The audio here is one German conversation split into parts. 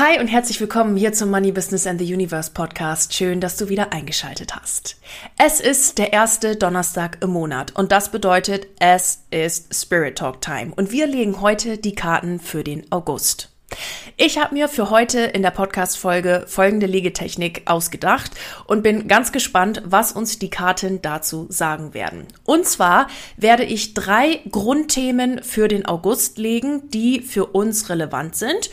Hi und herzlich willkommen hier zum Money Business and the Universe Podcast. Schön, dass du wieder eingeschaltet hast. Es ist der erste Donnerstag im Monat und das bedeutet, es ist Spirit Talk Time und wir legen heute die Karten für den August. Ich habe mir für heute in der Podcast-Folge folgende Legetechnik ausgedacht und bin ganz gespannt, was uns die Karten dazu sagen werden. Und zwar werde ich drei Grundthemen für den August legen, die für uns relevant sind.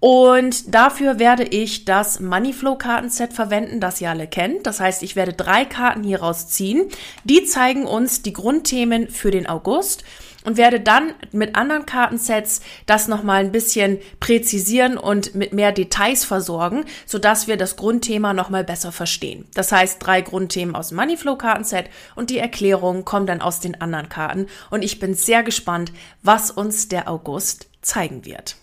Und dafür werde ich das Moneyflow-Kartenset verwenden, das ihr alle kennt. Das heißt, ich werde drei Karten hier rausziehen. Die zeigen uns die Grundthemen für den August und werde dann mit anderen Kartensets das nochmal ein bisschen präzisieren und mit mehr Details versorgen, sodass wir das Grundthema nochmal besser verstehen. Das heißt, drei Grundthemen aus dem Moneyflow-Kartenset und die Erklärungen kommen dann aus den anderen Karten. Und ich bin sehr gespannt, was uns der August zeigen wird.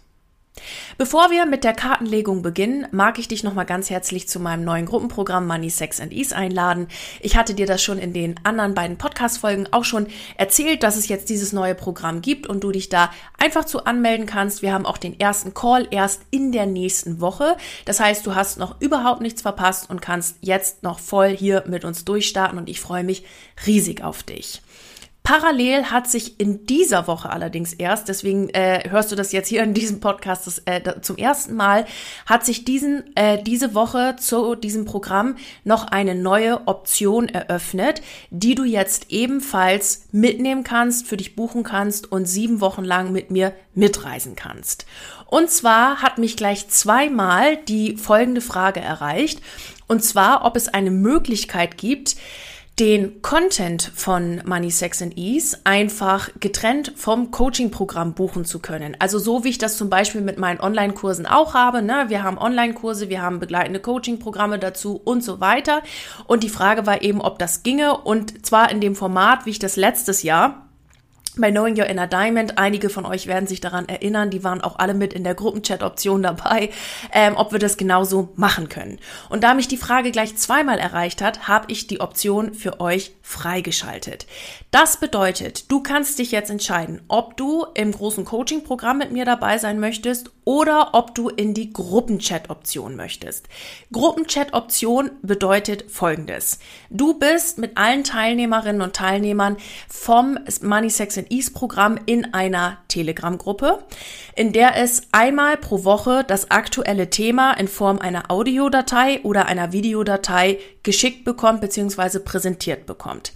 Bevor wir mit der Kartenlegung beginnen, mag ich dich nochmal ganz herzlich zu meinem neuen Gruppenprogramm Money, Sex and Ease einladen. Ich hatte dir das schon in den anderen beiden Podcast-Folgen auch schon erzählt, dass es jetzt dieses neue Programm gibt und du dich da einfach zu anmelden kannst. Wir haben auch den ersten Call erst in der nächsten Woche. Das heißt, du hast noch überhaupt nichts verpasst und kannst jetzt noch voll hier mit uns durchstarten und ich freue mich riesig auf dich. Parallel hat sich in dieser Woche allerdings erst, deswegen äh, hörst du das jetzt hier in diesem Podcast das, äh, zum ersten Mal, hat sich diesen, äh, diese Woche zu diesem Programm noch eine neue Option eröffnet, die du jetzt ebenfalls mitnehmen kannst, für dich buchen kannst und sieben Wochen lang mit mir mitreisen kannst. Und zwar hat mich gleich zweimal die folgende Frage erreicht, und zwar, ob es eine Möglichkeit gibt, den Content von Money, Sex and Ease einfach getrennt vom Coaching-Programm buchen zu können. Also so wie ich das zum Beispiel mit meinen Online-Kursen auch habe. Ne? Wir haben Online-Kurse, wir haben begleitende Coaching-Programme dazu und so weiter. Und die Frage war eben, ob das ginge. Und zwar in dem Format, wie ich das letztes Jahr bei Knowing Your Inner Diamond. Einige von euch werden sich daran erinnern, die waren auch alle mit in der Gruppenchat-Option dabei, ähm, ob wir das genauso machen können. Und da mich die Frage gleich zweimal erreicht hat, habe ich die Option für euch freigeschaltet. Das bedeutet, du kannst dich jetzt entscheiden, ob du im großen Coaching-Programm mit mir dabei sein möchtest oder ob du in die Gruppenchat-Option möchtest. Gruppenchat-Option bedeutet folgendes. Du bist mit allen Teilnehmerinnen und Teilnehmern vom Money Sex and Ease Programm in einer Telegram-Gruppe, in der es einmal pro Woche das aktuelle Thema in Form einer Audiodatei oder einer Videodatei geschickt bekommt bzw. präsentiert bekommt.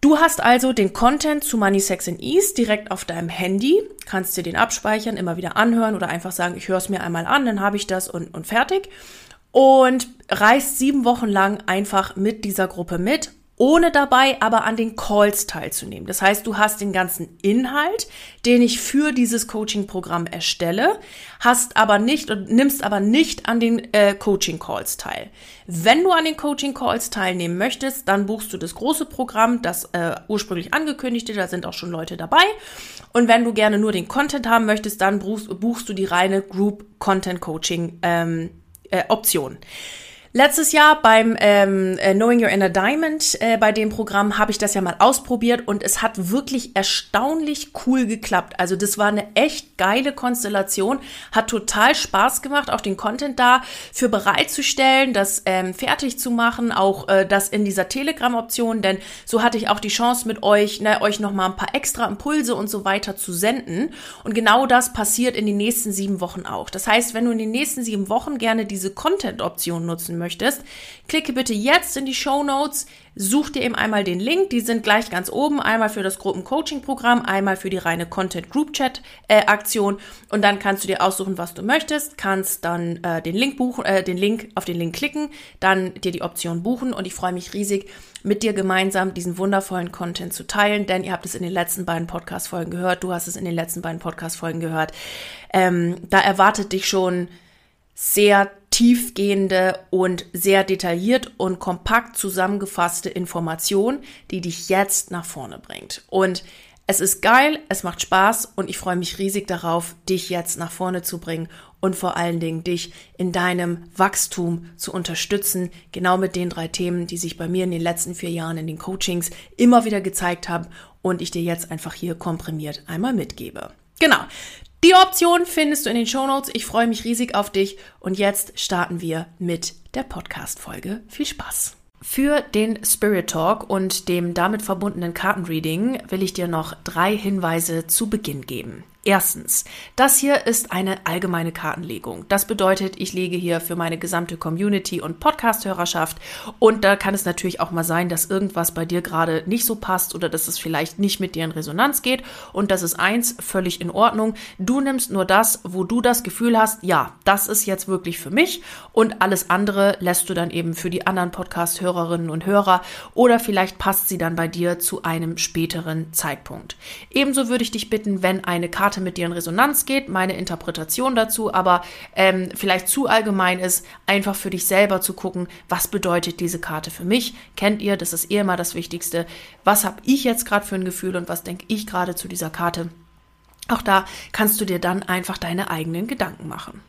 Du hast also den Content zu Money, Sex and Ease direkt auf deinem Handy, kannst dir den abspeichern, immer wieder anhören oder einfach sagen, ich höre es mir einmal an, dann habe ich das und, und fertig. Und reist sieben Wochen lang einfach mit dieser Gruppe mit ohne dabei aber an den Calls teilzunehmen. Das heißt, du hast den ganzen Inhalt, den ich für dieses Coaching-Programm erstelle, hast aber nicht und nimmst aber nicht an den äh, Coaching-Calls teil. Wenn du an den Coaching-Calls teilnehmen möchtest, dann buchst du das große Programm, das äh, ursprünglich angekündigte, da sind auch schon Leute dabei. Und wenn du gerne nur den Content haben möchtest, dann buchst, buchst du die reine Group Content Coaching ähm, äh, Option. Letztes Jahr beim ähm, äh, Knowing Your Inner Diamond, äh, bei dem Programm, habe ich das ja mal ausprobiert und es hat wirklich erstaunlich cool geklappt. Also das war eine echt geile Konstellation, hat total Spaß gemacht, auch den Content da für bereitzustellen, das ähm, fertig zu machen, auch äh, das in dieser Telegram-Option, denn so hatte ich auch die Chance mit euch, ne, euch noch mal ein paar extra Impulse und so weiter zu senden. Und genau das passiert in den nächsten sieben Wochen auch. Das heißt, wenn du in den nächsten sieben Wochen gerne diese Content-Option nutzen lesen möchtest, klicke bitte jetzt in die Show Notes, such dir eben einmal den Link, die sind gleich ganz oben, einmal für das Gruppencoaching-Programm, einmal für die reine Content-Group-Chat-Aktion äh, und dann kannst du dir aussuchen, was du möchtest, kannst dann äh, den Link buchen, äh, den Link auf den Link klicken, dann dir die Option buchen und ich freue mich riesig, mit dir gemeinsam diesen wundervollen Content zu teilen, denn ihr habt es in den letzten beiden Podcast-Folgen gehört, du hast es in den letzten beiden Podcast-Folgen gehört. Ähm, da erwartet dich schon sehr tiefgehende und sehr detailliert und kompakt zusammengefasste Information, die dich jetzt nach vorne bringt. Und es ist geil, es macht Spaß und ich freue mich riesig darauf, dich jetzt nach vorne zu bringen und vor allen Dingen dich in deinem Wachstum zu unterstützen, genau mit den drei Themen, die sich bei mir in den letzten vier Jahren in den Coachings immer wieder gezeigt haben und ich dir jetzt einfach hier komprimiert einmal mitgebe. Genau. Die Option findest du in den Show Notes. Ich freue mich riesig auf dich und jetzt starten wir mit der Podcast-Folge. Viel Spaß! Für den Spirit Talk und dem damit verbundenen Kartenreading will ich dir noch drei Hinweise zu Beginn geben. Erstens, das hier ist eine allgemeine Kartenlegung. Das bedeutet, ich lege hier für meine gesamte Community und Podcast-Hörerschaft und da kann es natürlich auch mal sein, dass irgendwas bei dir gerade nicht so passt oder dass es vielleicht nicht mit dir in Resonanz geht und das ist eins, völlig in Ordnung. Du nimmst nur das, wo du das Gefühl hast, ja, das ist jetzt wirklich für mich und alles andere lässt du dann eben für die anderen Podcast-Hörerinnen und Hörer oder vielleicht passt sie dann bei dir zu einem späteren Zeitpunkt. Ebenso würde ich dich bitten, wenn eine Karte Karte mit dir in Resonanz geht, meine Interpretation dazu, aber ähm, vielleicht zu allgemein ist, einfach für dich selber zu gucken, was bedeutet diese Karte für mich? Kennt ihr, das ist eh immer das Wichtigste. Was habe ich jetzt gerade für ein Gefühl und was denke ich gerade zu dieser Karte? Auch da kannst du dir dann einfach deine eigenen Gedanken machen.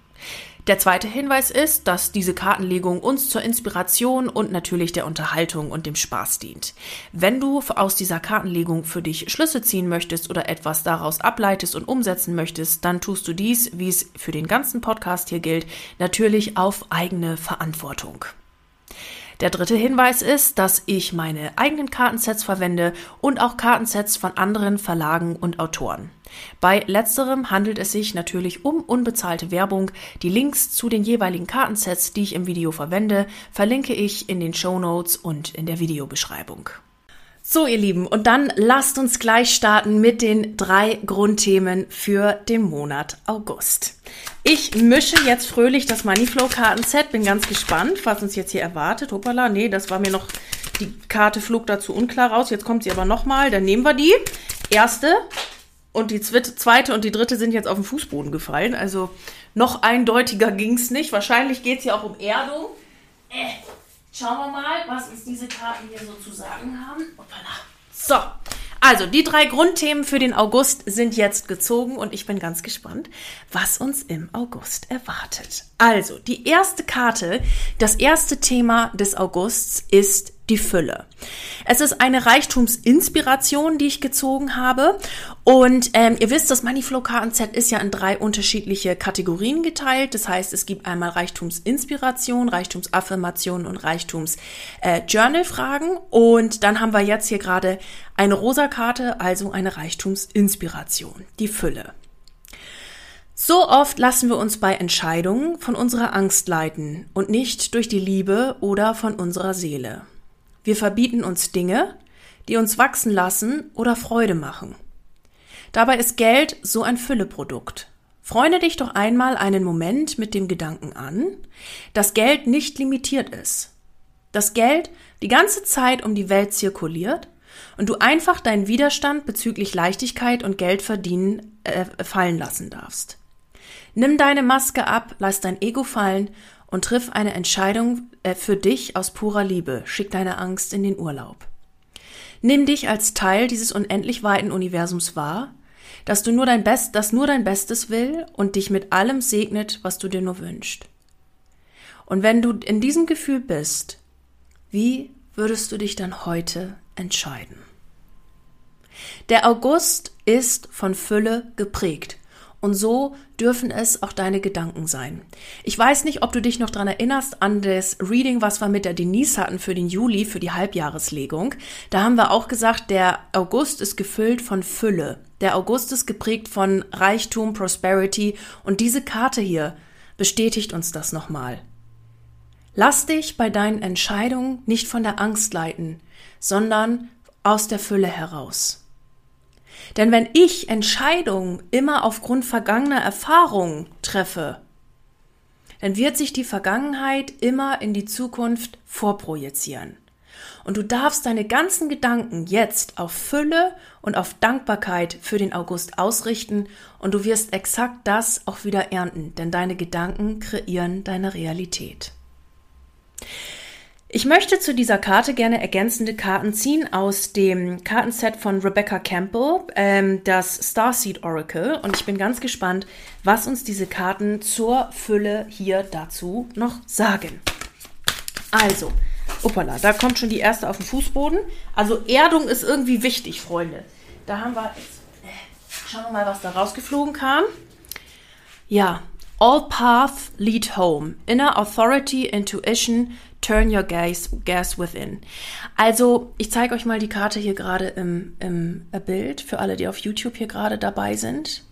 Der zweite Hinweis ist, dass diese Kartenlegung uns zur Inspiration und natürlich der Unterhaltung und dem Spaß dient. Wenn du aus dieser Kartenlegung für dich Schlüsse ziehen möchtest oder etwas daraus ableitest und umsetzen möchtest, dann tust du dies, wie es für den ganzen Podcast hier gilt, natürlich auf eigene Verantwortung. Der dritte Hinweis ist, dass ich meine eigenen Kartensets verwende und auch Kartensets von anderen Verlagen und Autoren. Bei letzterem handelt es sich natürlich um unbezahlte Werbung. Die Links zu den jeweiligen Kartensets, die ich im Video verwende, verlinke ich in den Show Notes und in der Videobeschreibung. So, ihr Lieben, und dann lasst uns gleich starten mit den drei Grundthemen für den Monat August. Ich mische jetzt fröhlich das Moneyflow-Kartenset, bin ganz gespannt, was uns jetzt hier erwartet. Hoppala, nee, das war mir noch, die Karte flog dazu unklar raus, jetzt kommt sie aber nochmal, dann nehmen wir die. Erste und die zweite und die dritte sind jetzt auf den Fußboden gefallen, also noch eindeutiger ging's nicht. Wahrscheinlich geht's ja auch um Erdung. Äh. Schauen wir mal, was uns diese Karten hier so zu sagen haben. So, also die drei Grundthemen für den August sind jetzt gezogen und ich bin ganz gespannt, was uns im August erwartet. Also, die erste Karte, das erste Thema des Augusts ist die Fülle. Es ist eine Reichtumsinspiration, die ich gezogen habe. Und ähm, ihr wisst, das Moneyflow Kartenset ist ja in drei unterschiedliche Kategorien geteilt. Das heißt, es gibt einmal Reichtumsinspiration, Reichtumsaffirmation und Reichtums-Journal-Fragen. Äh, und dann haben wir jetzt hier gerade eine rosa Karte, also eine Reichtumsinspiration, die Fülle. So oft lassen wir uns bei Entscheidungen von unserer Angst leiten und nicht durch die Liebe oder von unserer Seele. Wir verbieten uns Dinge, die uns wachsen lassen oder Freude machen. Dabei ist Geld so ein Fülleprodukt. Freunde dich doch einmal einen Moment mit dem Gedanken an, dass Geld nicht limitiert ist. Dass Geld die ganze Zeit um die Welt zirkuliert und du einfach deinen Widerstand bezüglich Leichtigkeit und Geldverdienen äh, fallen lassen darfst. Nimm deine Maske ab, lass dein Ego fallen und triff eine Entscheidung äh, für dich aus purer Liebe. Schick deine Angst in den Urlaub. Nimm dich als Teil dieses unendlich weiten Universums wahr, dass du nur dein Best, das nur dein Bestes will und dich mit allem segnet, was du dir nur wünschst. Und wenn du in diesem Gefühl bist, wie würdest du dich dann heute entscheiden? Der August ist von Fülle geprägt. Und so dürfen es auch deine Gedanken sein. Ich weiß nicht, ob du dich noch dran erinnerst an das Reading, was wir mit der Denise hatten für den Juli, für die Halbjahreslegung. Da haben wir auch gesagt, der August ist gefüllt von Fülle. Der August ist geprägt von Reichtum, Prosperity. Und diese Karte hier bestätigt uns das nochmal. Lass dich bei deinen Entscheidungen nicht von der Angst leiten, sondern aus der Fülle heraus. Denn wenn ich Entscheidungen immer aufgrund vergangener Erfahrungen treffe, dann wird sich die Vergangenheit immer in die Zukunft vorprojizieren. Und du darfst deine ganzen Gedanken jetzt auf Fülle und auf Dankbarkeit für den August ausrichten und du wirst exakt das auch wieder ernten, denn deine Gedanken kreieren deine Realität. Ich möchte zu dieser Karte gerne ergänzende Karten ziehen aus dem Kartenset von Rebecca Campbell, ähm, das Starseed Oracle. Und ich bin ganz gespannt, was uns diese Karten zur Fülle hier dazu noch sagen. Also, Uppala, da kommt schon die erste auf den Fußboden. Also Erdung ist irgendwie wichtig, Freunde. Da haben wir äh, schauen wir mal, was da rausgeflogen kam. Ja, all paths lead home. Inner authority, intuition, Turn your gaze, gaze within. Also, ich zeige euch mal die Karte hier gerade im, im äh, Bild für alle, die auf YouTube hier gerade dabei sind.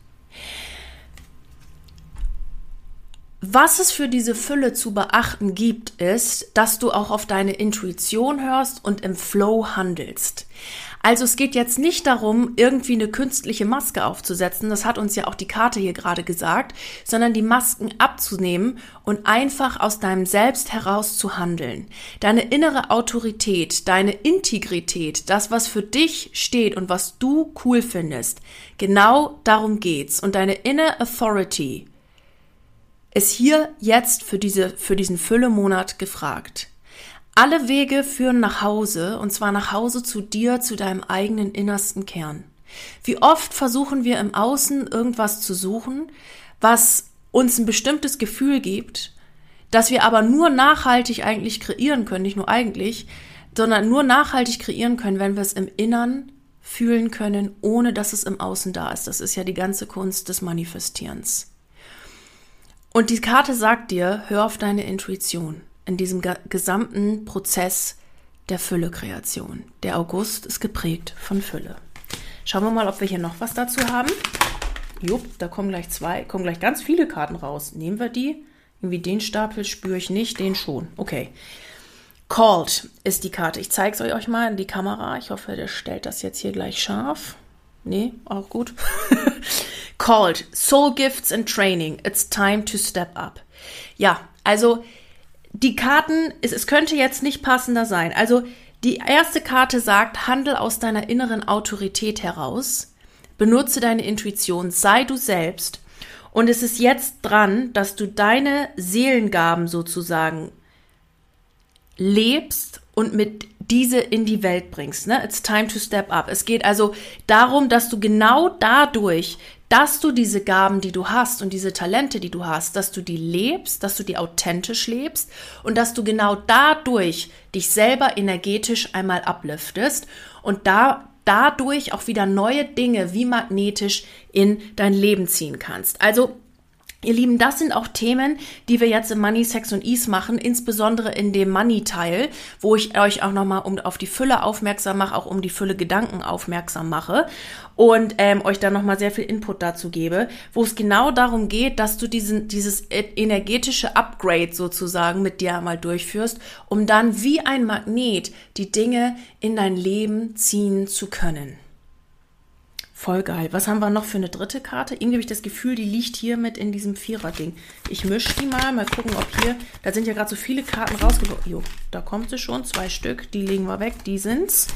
Was es für diese Fülle zu beachten gibt, ist, dass du auch auf deine Intuition hörst und im Flow handelst. Also es geht jetzt nicht darum, irgendwie eine künstliche Maske aufzusetzen, das hat uns ja auch die Karte hier gerade gesagt, sondern die Masken abzunehmen und einfach aus deinem Selbst heraus zu handeln. Deine innere Autorität, deine Integrität, das, was für dich steht und was du cool findest, genau darum geht's. Und deine Inner Authority ist hier jetzt für, diese, für diesen Füllemonat gefragt. Alle Wege führen nach Hause, und zwar nach Hause zu dir, zu deinem eigenen innersten Kern. Wie oft versuchen wir im Außen irgendwas zu suchen, was uns ein bestimmtes Gefühl gibt, das wir aber nur nachhaltig eigentlich kreieren können, nicht nur eigentlich, sondern nur nachhaltig kreieren können, wenn wir es im Innern fühlen können, ohne dass es im Außen da ist. Das ist ja die ganze Kunst des Manifestierens. Und die Karte sagt dir, hör auf deine Intuition in diesem gesamten Prozess der Fülle-Kreation. Der August ist geprägt von Fülle. Schauen wir mal, ob wir hier noch was dazu haben. Jupp, da kommen gleich zwei, kommen gleich ganz viele Karten raus. Nehmen wir die. Irgendwie den Stapel spüre ich nicht, den schon. Okay. Called ist die Karte. Ich zeige es euch mal in die Kamera. Ich hoffe, der stellt das jetzt hier gleich scharf. Nee, auch gut. Called Soul Gifts and Training. It's time to step up. Ja, also die Karten, es, es könnte jetzt nicht passender sein. Also die erste Karte sagt, handel aus deiner inneren Autorität heraus, benutze deine Intuition, sei du selbst. Und es ist jetzt dran, dass du deine Seelengaben sozusagen lebst und mit diese in die Welt bringst. Ne? It's time to step up. Es geht also darum, dass du genau dadurch dass du diese Gaben, die du hast und diese Talente, die du hast, dass du die lebst, dass du die authentisch lebst und dass du genau dadurch dich selber energetisch einmal ablüftest und da dadurch auch wieder neue Dinge wie magnetisch in dein Leben ziehen kannst. Also Ihr Lieben, das sind auch Themen, die wir jetzt im Money, Sex und Ease machen, insbesondere in dem Money-Teil, wo ich euch auch nochmal um, auf die Fülle aufmerksam mache, auch um die Fülle Gedanken aufmerksam mache und ähm, euch dann nochmal sehr viel Input dazu gebe, wo es genau darum geht, dass du diesen, dieses e-, energetische Upgrade sozusagen mit dir einmal durchführst, um dann wie ein Magnet die Dinge in dein Leben ziehen zu können. Voll geil. Was haben wir noch für eine dritte Karte? Irgendwie habe ich das Gefühl, die liegt hier mit in diesem Vierer-Ding. Ich mische die mal, mal gucken, ob hier, da sind ja gerade so viele Karten rausgekommen. Jo, da kommt sie schon, zwei Stück, die legen wir weg, die sind's.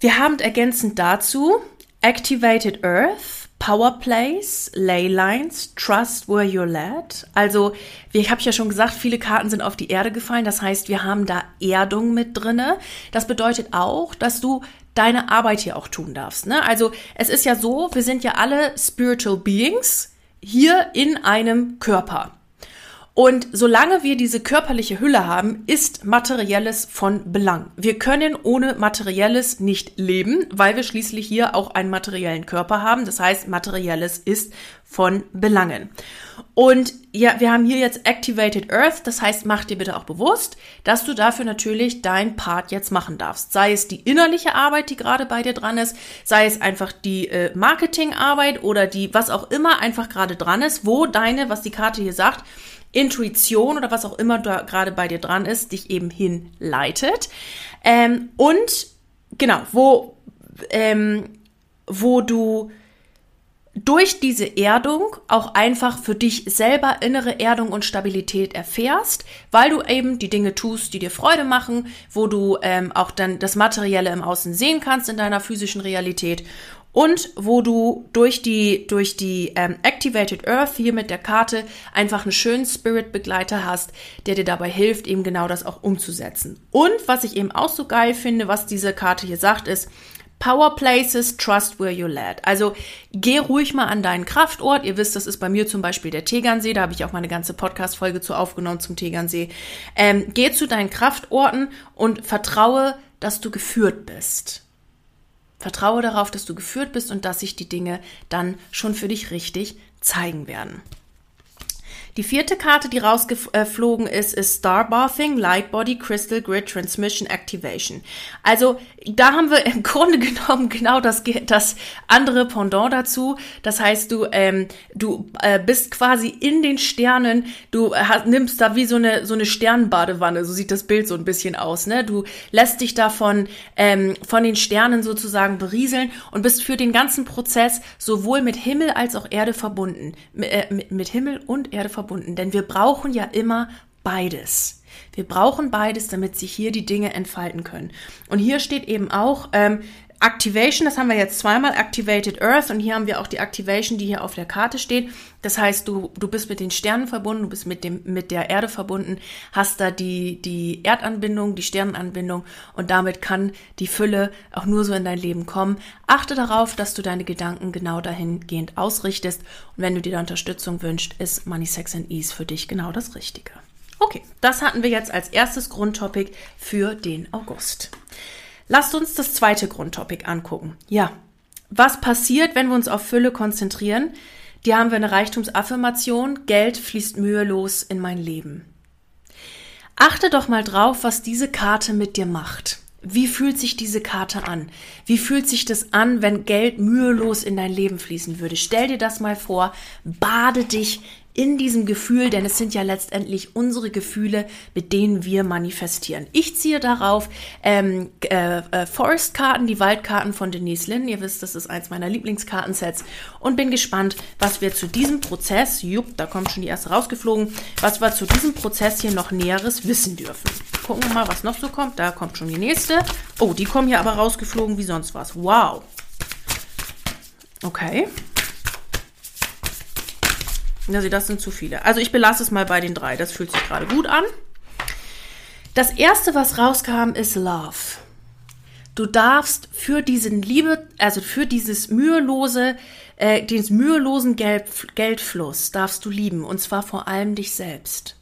Wir haben ergänzend dazu Activated Earth, Power Plays, Ley Lines, Trust Where You're Led. Also, wie habe ich ja schon gesagt, viele Karten sind auf die Erde gefallen. Das heißt, wir haben da Erdung mit drinne. Das bedeutet auch, dass du deine Arbeit hier auch tun darfst. Ne? Also es ist ja so, wir sind ja alle Spiritual Beings hier in einem Körper. Und solange wir diese körperliche Hülle haben, ist Materielles von Belang. Wir können ohne Materielles nicht leben, weil wir schließlich hier auch einen materiellen Körper haben. Das heißt, Materielles ist von Belangen. Und ja, wir haben hier jetzt Activated Earth, das heißt, mach dir bitte auch bewusst, dass du dafür natürlich dein Part jetzt machen darfst. Sei es die innerliche Arbeit, die gerade bei dir dran ist, sei es einfach die äh, Marketingarbeit oder die, was auch immer einfach gerade dran ist, wo deine, was die Karte hier sagt, Intuition oder was auch immer da gerade bei dir dran ist, dich eben hinleitet. Ähm, und genau, wo, ähm, wo du durch diese Erdung auch einfach für dich selber innere Erdung und Stabilität erfährst, weil du eben die Dinge tust, die dir Freude machen, wo du ähm, auch dann das Materielle im Außen sehen kannst in deiner physischen Realität und wo du durch die durch die ähm, Activated Earth hier mit der Karte einfach einen schönen Spirit Begleiter hast, der dir dabei hilft, eben genau das auch umzusetzen. Und was ich eben auch so geil finde, was diese Karte hier sagt, ist Power Places, Trust Where You Led. Also geh ruhig mal an deinen Kraftort. Ihr wisst, das ist bei mir zum Beispiel der Tegernsee. Da habe ich auch mal eine ganze Podcast-Folge zu aufgenommen zum Tegernsee. Ähm, geh zu deinen Kraftorten und vertraue, dass du geführt bist. Vertraue darauf, dass du geführt bist und dass sich die Dinge dann schon für dich richtig zeigen werden. Die vierte Karte, die rausgeflogen ist, ist Star Bathing, Light Body, Crystal Grid, Transmission, Activation. Also da haben wir im Grunde genommen genau das, das andere Pendant dazu. Das heißt, du, ähm, du äh, bist quasi in den Sternen, du hast, nimmst da wie so eine, so eine Sternbadewanne, so sieht das Bild so ein bisschen aus. Ne? Du lässt dich davon ähm, von den Sternen sozusagen berieseln und bist für den ganzen Prozess sowohl mit Himmel als auch Erde verbunden. Äh, mit, mit Himmel und Erde verbunden verbunden, denn wir brauchen ja immer beides. Wir brauchen beides, damit sich hier die Dinge entfalten können. Und hier steht eben auch ähm, Activation, das haben wir jetzt zweimal, Activated Earth und hier haben wir auch die Activation, die hier auf der Karte steht. Das heißt, du, du bist mit den Sternen verbunden, du bist mit, dem, mit der Erde verbunden, hast da die, die Erdanbindung, die Sternenanbindung und damit kann die Fülle auch nur so in dein Leben kommen. Achte darauf, dass du deine Gedanken genau dahingehend ausrichtest und wenn du dir da Unterstützung wünschst, ist Money, Sex and Ease für dich genau das Richtige. Okay, das hatten wir jetzt als erstes Grundtopic für den August. Lasst uns das zweite Grundtopic angucken. Ja, was passiert, wenn wir uns auf Fülle konzentrieren? Die haben wir eine Reichtumsaffirmation. Geld fließt mühelos in mein Leben. Achte doch mal drauf, was diese Karte mit dir macht. Wie fühlt sich diese Karte an? Wie fühlt sich das an, wenn Geld mühelos in dein Leben fließen würde? Stell dir das mal vor, bade dich in diesem Gefühl, denn es sind ja letztendlich unsere Gefühle, mit denen wir manifestieren. Ich ziehe darauf ähm, äh, äh, Forest-Karten, die Waldkarten von Denise Lynn. Ihr wisst, das ist eins meiner Lieblingskartensets und bin gespannt, was wir zu diesem Prozess, jupp, da kommt schon die erste rausgeflogen, was wir zu diesem Prozess hier noch Näheres wissen dürfen. Gucken wir mal, was noch so kommt. Da kommt schon die nächste. Oh, die kommen hier aber rausgeflogen wie sonst was. Wow. Okay. Also das sind zu viele. Also ich belasse es mal bei den drei. Das fühlt sich gerade gut an. Das erste, was rauskam, ist Love. Du darfst für diesen Liebe, also für dieses mühelose, äh, den mühelosen Geld, Geldfluss darfst du lieben und zwar vor allem dich selbst.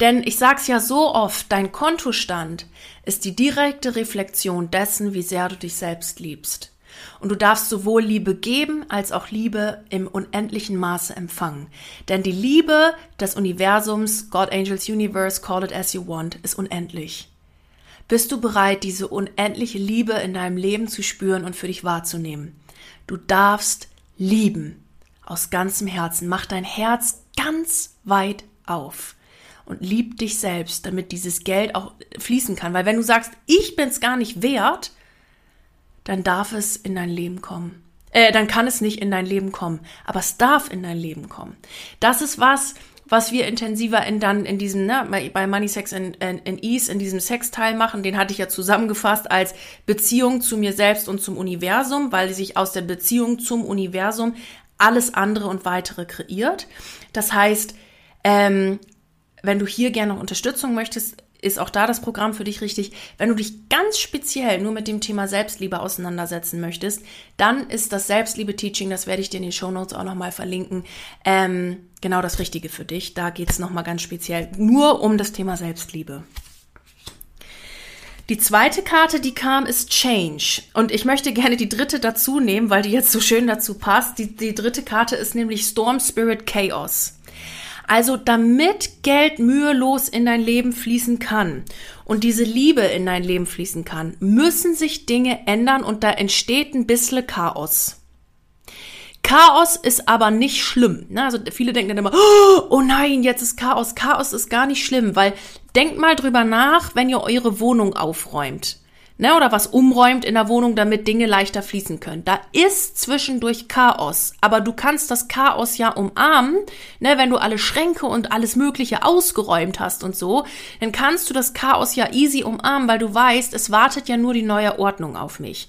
Denn ich sag's ja so oft, dein Kontostand ist die direkte Reflexion dessen, wie sehr du dich selbst liebst. Und du darfst sowohl Liebe geben als auch Liebe im unendlichen Maße empfangen. Denn die Liebe des Universums, God Angels Universe, call it as you want, ist unendlich. Bist du bereit, diese unendliche Liebe in deinem Leben zu spüren und für dich wahrzunehmen? Du darfst lieben aus ganzem Herzen. Mach dein Herz ganz weit auf und lieb dich selbst, damit dieses Geld auch fließen kann. Weil wenn du sagst, ich bin's gar nicht wert, dann darf es in dein Leben kommen. Äh, dann kann es nicht in dein Leben kommen, aber es darf in dein Leben kommen. Das ist was, was wir intensiver in dann in diesem, ne, bei Money, Sex and, and, and Ease, in diesem Sexteil machen, den hatte ich ja zusammengefasst als Beziehung zu mir selbst und zum Universum, weil sich aus der Beziehung zum Universum alles andere und weitere kreiert. Das heißt, ähm, wenn du hier gerne noch Unterstützung möchtest, ist auch da das Programm für dich richtig. Wenn du dich ganz speziell nur mit dem Thema Selbstliebe auseinandersetzen möchtest, dann ist das Selbstliebe-Teaching, das werde ich dir in den Show Notes auch nochmal verlinken, ähm, genau das Richtige für dich. Da geht es nochmal ganz speziell nur um das Thema Selbstliebe. Die zweite Karte, die kam, ist Change. Und ich möchte gerne die dritte dazu nehmen, weil die jetzt so schön dazu passt. Die, die dritte Karte ist nämlich Storm Spirit Chaos. Also damit Geld mühelos in dein Leben fließen kann und diese Liebe in dein Leben fließen kann, müssen sich Dinge ändern und da entsteht ein bisschen Chaos. Chaos ist aber nicht schlimm. Ne? Also viele denken dann immer, oh nein, jetzt ist Chaos. Chaos ist gar nicht schlimm, weil denkt mal drüber nach, wenn ihr eure Wohnung aufräumt ne, oder was umräumt in der Wohnung, damit Dinge leichter fließen können. Da ist zwischendurch Chaos, aber du kannst das Chaos ja umarmen, ne, wenn du alle Schränke und alles Mögliche ausgeräumt hast und so, dann kannst du das Chaos ja easy umarmen, weil du weißt, es wartet ja nur die neue Ordnung auf mich.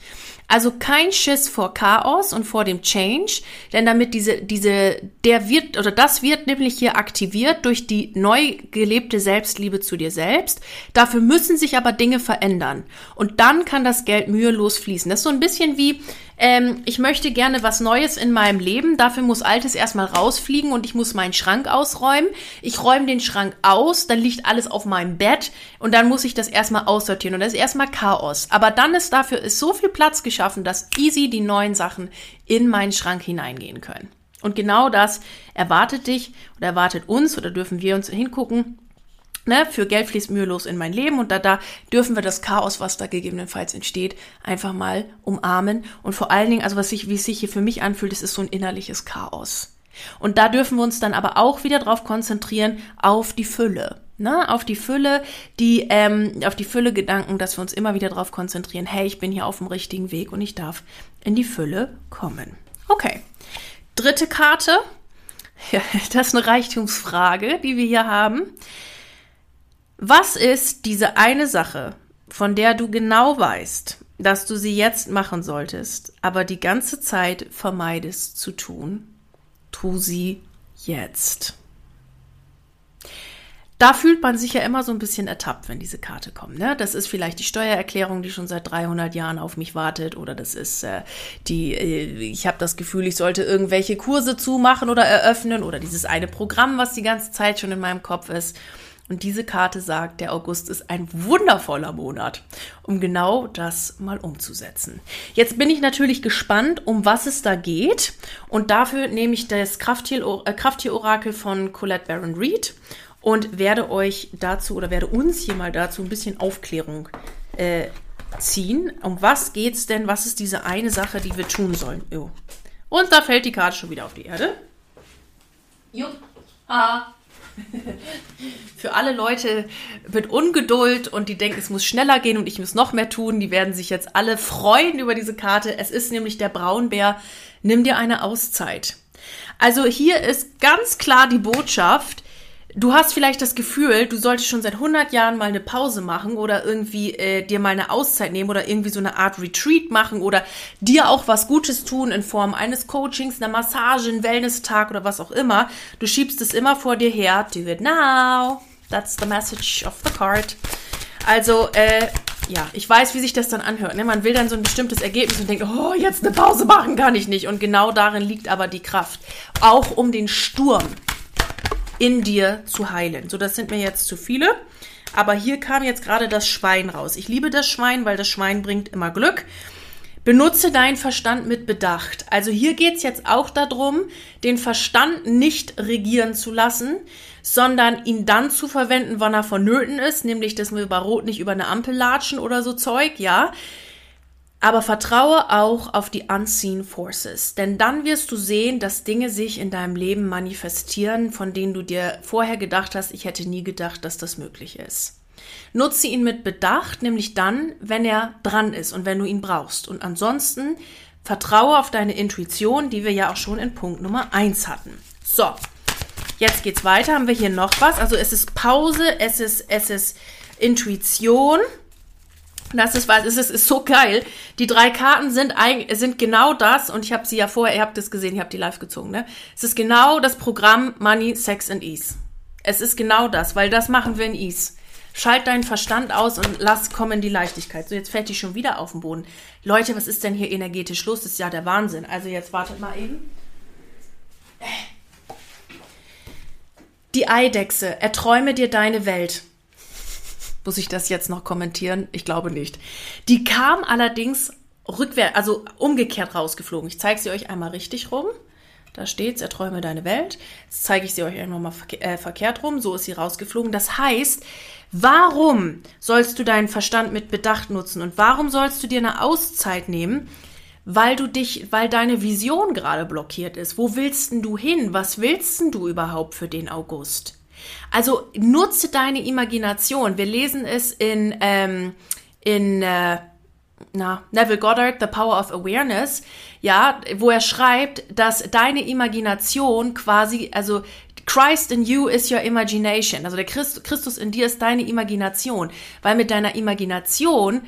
Also kein Schiss vor Chaos und vor dem Change, denn damit diese, diese, der wird, oder das wird nämlich hier aktiviert durch die neu gelebte Selbstliebe zu dir selbst. Dafür müssen sich aber Dinge verändern. Und dann kann das Geld mühelos fließen. Das ist so ein bisschen wie, ähm, ich möchte gerne was Neues in meinem Leben, dafür muss Altes erstmal rausfliegen und ich muss meinen Schrank ausräumen. Ich räume den Schrank aus, dann liegt alles auf meinem Bett und dann muss ich das erstmal aussortieren und das ist erstmal Chaos. Aber dann ist dafür ist so viel Platz geschaffen, dass easy die neuen Sachen in meinen Schrank hineingehen können. Und genau das erwartet dich oder erwartet uns oder dürfen wir uns hingucken Ne, für Geld fließt mühelos in mein Leben und da, da dürfen wir das Chaos, was da gegebenenfalls entsteht, einfach mal umarmen. Und vor allen Dingen, also was sich, wie es sich hier für mich anfühlt, das ist so ein innerliches Chaos. Und da dürfen wir uns dann aber auch wieder drauf konzentrieren, auf die Fülle. Ne, auf die Fülle, die, ähm, auf die Fülle Gedanken, dass wir uns immer wieder darauf konzentrieren, hey, ich bin hier auf dem richtigen Weg und ich darf in die Fülle kommen. Okay. Dritte Karte. Ja, das ist eine Reichtumsfrage, die wir hier haben. Was ist diese eine Sache, von der du genau weißt, dass du sie jetzt machen solltest, aber die ganze Zeit vermeidest zu tun? Tu sie jetzt. Da fühlt man sich ja immer so ein bisschen ertappt, wenn diese Karte kommt. Ne? Das ist vielleicht die Steuererklärung, die schon seit 300 Jahren auf mich wartet, oder das ist äh, die, äh, ich habe das Gefühl, ich sollte irgendwelche Kurse zumachen oder eröffnen, oder dieses eine Programm, was die ganze Zeit schon in meinem Kopf ist. Und diese Karte sagt, der August ist ein wundervoller Monat, um genau das mal umzusetzen. Jetzt bin ich natürlich gespannt, um was es da geht. Und dafür nehme ich das äh, Krafttier-Orakel von Colette Baron Reed und werde euch dazu oder werde uns hier mal dazu ein bisschen Aufklärung äh, ziehen. Um was geht's denn? Was ist diese eine Sache, die wir tun sollen? Oh. Und da fällt die Karte schon wieder auf die Erde. Jupp. Ah. Für alle Leute mit Ungeduld und die denken, es muss schneller gehen und ich muss noch mehr tun, die werden sich jetzt alle freuen über diese Karte. Es ist nämlich der Braunbär. Nimm dir eine Auszeit. Also hier ist ganz klar die Botschaft, Du hast vielleicht das Gefühl, du solltest schon seit 100 Jahren mal eine Pause machen oder irgendwie äh, dir mal eine Auszeit nehmen oder irgendwie so eine Art Retreat machen oder dir auch was Gutes tun in Form eines Coachings, einer Massage, einen Wellness-Tag oder was auch immer. Du schiebst es immer vor dir her. Do it now. That's the message of the card. Also, äh, ja, ich weiß, wie sich das dann anhört. Ne? Man will dann so ein bestimmtes Ergebnis und denkt, oh, jetzt eine Pause machen kann ich nicht. Und genau darin liegt aber die Kraft. Auch um den Sturm in dir zu heilen. So, das sind mir jetzt zu viele. Aber hier kam jetzt gerade das Schwein raus. Ich liebe das Schwein, weil das Schwein bringt immer Glück. Benutze deinen Verstand mit Bedacht. Also hier geht es jetzt auch darum, den Verstand nicht regieren zu lassen, sondern ihn dann zu verwenden, wann er vonnöten ist, nämlich dass wir bei Rot nicht über eine Ampel latschen oder so Zeug, ja. Aber vertraue auch auf die Unseen Forces, denn dann wirst du sehen, dass Dinge sich in deinem Leben manifestieren, von denen du dir vorher gedacht hast, ich hätte nie gedacht, dass das möglich ist. Nutze ihn mit Bedacht, nämlich dann, wenn er dran ist und wenn du ihn brauchst. Und ansonsten vertraue auf deine Intuition, die wir ja auch schon in Punkt Nummer eins hatten. So, jetzt geht's weiter. Haben wir hier noch was? Also es ist Pause, es ist, es ist Intuition. Das ist was, es ist, ist so geil. Die drei Karten sind, sind genau das, und ich habe sie ja vorher, ihr habt es gesehen, ihr habt die live gezogen, ne? Es ist genau das Programm Money, Sex and Ease. Es ist genau das, weil das machen wir in Ease. Schalt deinen Verstand aus und lass kommen die Leichtigkeit. So, jetzt fällt die schon wieder auf den Boden. Leute, was ist denn hier energetisch los? Das ist ja der Wahnsinn. Also jetzt wartet mal eben. Die Eidechse, erträume dir deine Welt. Muss ich das jetzt noch kommentieren? Ich glaube nicht. Die kam allerdings rückwärts, also umgekehrt rausgeflogen. Ich zeige sie euch einmal richtig rum. Da steht's, erträume deine Welt. Jetzt zeige ich sie euch nochmal äh, verkehrt rum. So ist sie rausgeflogen. Das heißt, warum sollst du deinen Verstand mit Bedacht nutzen und warum sollst du dir eine Auszeit nehmen? Weil du dich, weil deine Vision gerade blockiert ist. Wo willst denn du hin? Was willst denn du überhaupt für den August? Also nutze deine Imagination. Wir lesen es in, ähm, in äh, na, Neville Goddard, The Power of Awareness, ja, wo er schreibt, dass deine Imagination quasi, also Christ in you is your imagination. Also der Christ, Christus in dir ist deine Imagination. Weil mit deiner Imagination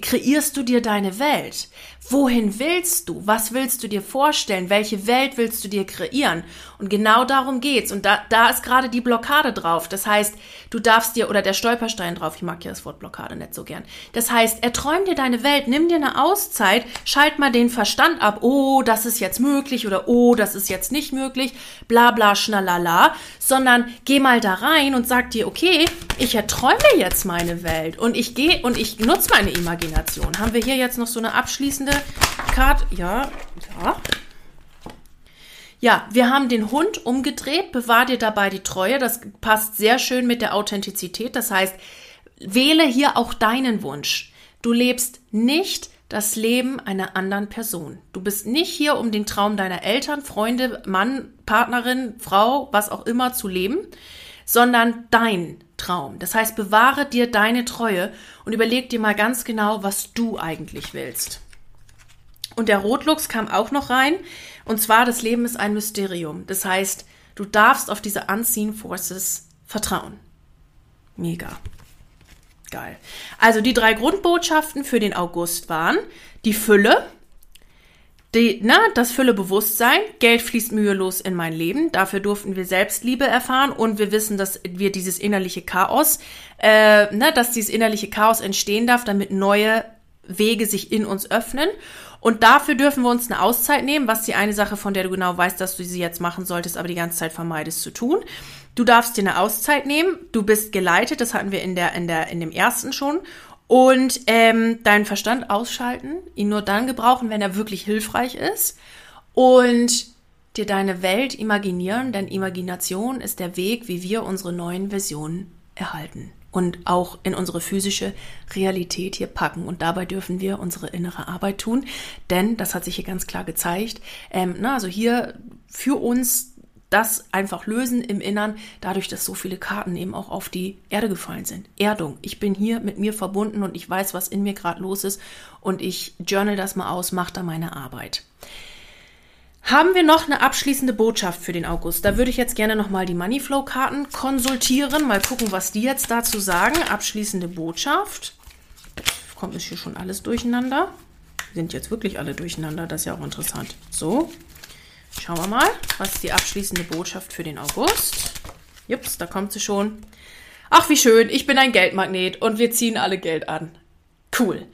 kreierst du dir deine Welt. Wohin willst du? Was willst du dir vorstellen? Welche Welt willst du dir kreieren? Und genau darum geht's. Und da, da ist gerade die Blockade drauf. Das heißt, du darfst dir, oder der Stolperstein drauf, ich mag ja das Wort Blockade nicht so gern. Das heißt, erträum dir deine Welt, nimm dir eine Auszeit, schalt mal den Verstand ab. Oh, das ist jetzt möglich oder oh, das ist jetzt nicht möglich, bla bla schnalala. Sondern geh mal da rein und sag dir, okay, ich erträume jetzt meine Welt und ich gehe und ich nutze meine Imagination. Haben wir hier jetzt noch so eine abschließende Karte. Ja, ja. Ja, wir haben den Hund umgedreht. Bewahr dir dabei die Treue. Das passt sehr schön mit der Authentizität. Das heißt, wähle hier auch deinen Wunsch. Du lebst nicht das Leben einer anderen Person. Du bist nicht hier, um den Traum deiner Eltern, Freunde, Mann, Partnerin, Frau, was auch immer zu leben, sondern dein Traum. Das heißt, bewahre dir deine Treue und überleg dir mal ganz genau, was du eigentlich willst. Und der Rotlux kam auch noch rein. Und zwar, das Leben ist ein Mysterium. Das heißt, du darfst auf diese Unseen Forces vertrauen. Mega. Geil. Also die drei Grundbotschaften für den August waren die Fülle, die, na, das Füllebewusstsein, Geld fließt mühelos in mein Leben. Dafür durften wir Selbstliebe erfahren und wir wissen, dass wir dieses innerliche Chaos, äh, na, dass dieses innerliche Chaos entstehen darf, damit neue Wege sich in uns öffnen. Und dafür dürfen wir uns eine Auszeit nehmen, was die eine Sache, von der du genau weißt, dass du sie jetzt machen solltest, aber die ganze Zeit vermeidest zu tun. Du darfst dir eine Auszeit nehmen. Du bist geleitet, das hatten wir in der in der in dem ersten schon. Und ähm, deinen Verstand ausschalten, ihn nur dann gebrauchen, wenn er wirklich hilfreich ist. Und dir deine Welt imaginieren, denn Imagination ist der Weg, wie wir unsere neuen Versionen erhalten und auch in unsere physische Realität hier packen. Und dabei dürfen wir unsere innere Arbeit tun, denn das hat sich hier ganz klar gezeigt. Ähm, na, also hier für uns das einfach lösen im Innern, dadurch, dass so viele Karten eben auch auf die Erde gefallen sind. Erdung. Ich bin hier mit mir verbunden und ich weiß, was in mir gerade los ist und ich journal das mal aus, mache da meine Arbeit. Haben wir noch eine abschließende Botschaft für den August? Da würde ich jetzt gerne nochmal die Moneyflow-Karten konsultieren. Mal gucken, was die jetzt dazu sagen. Abschließende Botschaft. Kommt es hier schon alles durcheinander? Sind jetzt wirklich alle durcheinander. Das ist ja auch interessant. So, schauen wir mal, was ist die abschließende Botschaft für den August? Jups, da kommt sie schon. Ach, wie schön. Ich bin ein Geldmagnet und wir ziehen alle Geld an. Cool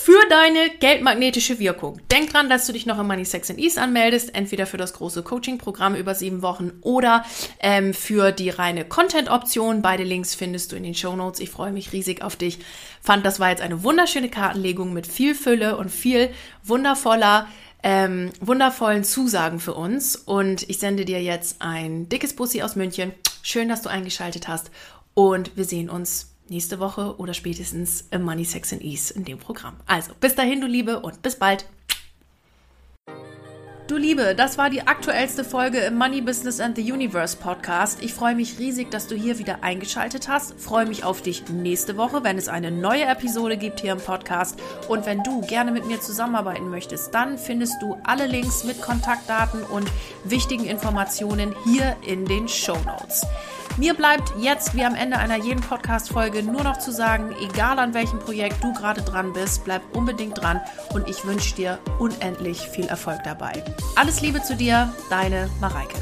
für deine geldmagnetische Wirkung. Denk dran, dass du dich noch im Money Sex and Ease anmeldest, entweder für das große Coaching-Programm über sieben Wochen oder ähm, für die reine Content-Option. Beide Links findest du in den Show Notes. Ich freue mich riesig auf dich. Fand, das war jetzt eine wunderschöne Kartenlegung mit viel Fülle und viel wundervoller ähm, wundervollen Zusagen für uns. Und ich sende dir jetzt ein dickes Bussi aus München. Schön, dass du eingeschaltet hast. Und wir sehen uns nächste Woche oder spätestens im Money, Sex and Ease in dem Programm. Also, bis dahin, du Liebe, und bis bald. Du Liebe, das war die aktuellste Folge im Money Business and the Universe Podcast. Ich freue mich riesig, dass du hier wieder eingeschaltet hast. Freue mich auf dich nächste Woche, wenn es eine neue Episode gibt hier im Podcast. Und wenn du gerne mit mir zusammenarbeiten möchtest, dann findest du alle Links mit Kontaktdaten und wichtigen Informationen hier in den Show Notes. Mir bleibt jetzt wie am Ende einer jeden Podcast-Folge nur noch zu sagen, egal an welchem Projekt du gerade dran bist, bleib unbedingt dran und ich wünsche dir unendlich viel Erfolg dabei. Alles Liebe zu dir, deine Mareike.